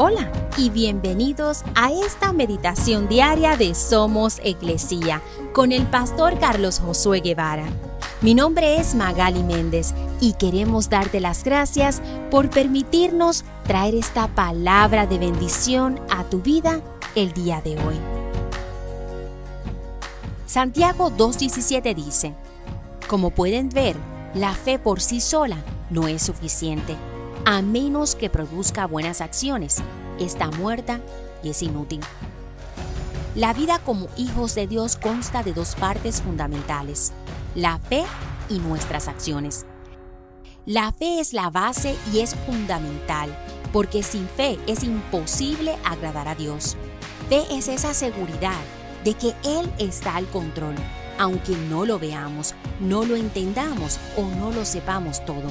Hola y bienvenidos a esta meditación diaria de Somos Iglesia con el pastor Carlos Josué Guevara. Mi nombre es Magali Méndez y queremos darte las gracias por permitirnos traer esta palabra de bendición a tu vida el día de hoy. Santiago 2.17 dice, Como pueden ver, la fe por sí sola no es suficiente a menos que produzca buenas acciones, está muerta y es inútil. La vida como hijos de Dios consta de dos partes fundamentales, la fe y nuestras acciones. La fe es la base y es fundamental, porque sin fe es imposible agradar a Dios. Fe es esa seguridad de que Él está al control, aunque no lo veamos, no lo entendamos o no lo sepamos todo.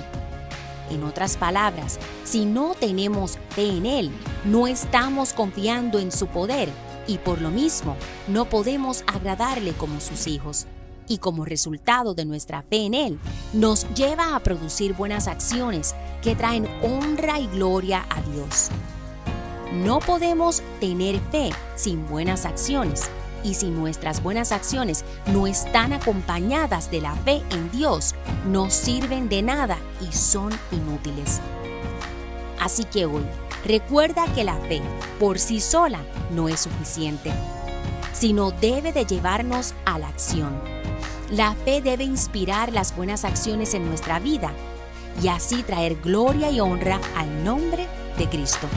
En otras palabras, si no tenemos fe en Él, no estamos confiando en su poder y por lo mismo no podemos agradarle como sus hijos. Y como resultado de nuestra fe en Él, nos lleva a producir buenas acciones que traen honra y gloria a Dios. No podemos tener fe sin buenas acciones y si nuestras buenas acciones no están acompañadas de la fe en Dios, no sirven de nada y son inútiles. Así que hoy, recuerda que la fe por sí sola no es suficiente, sino debe de llevarnos a la acción. La fe debe inspirar las buenas acciones en nuestra vida y así traer gloria y honra al nombre de Cristo.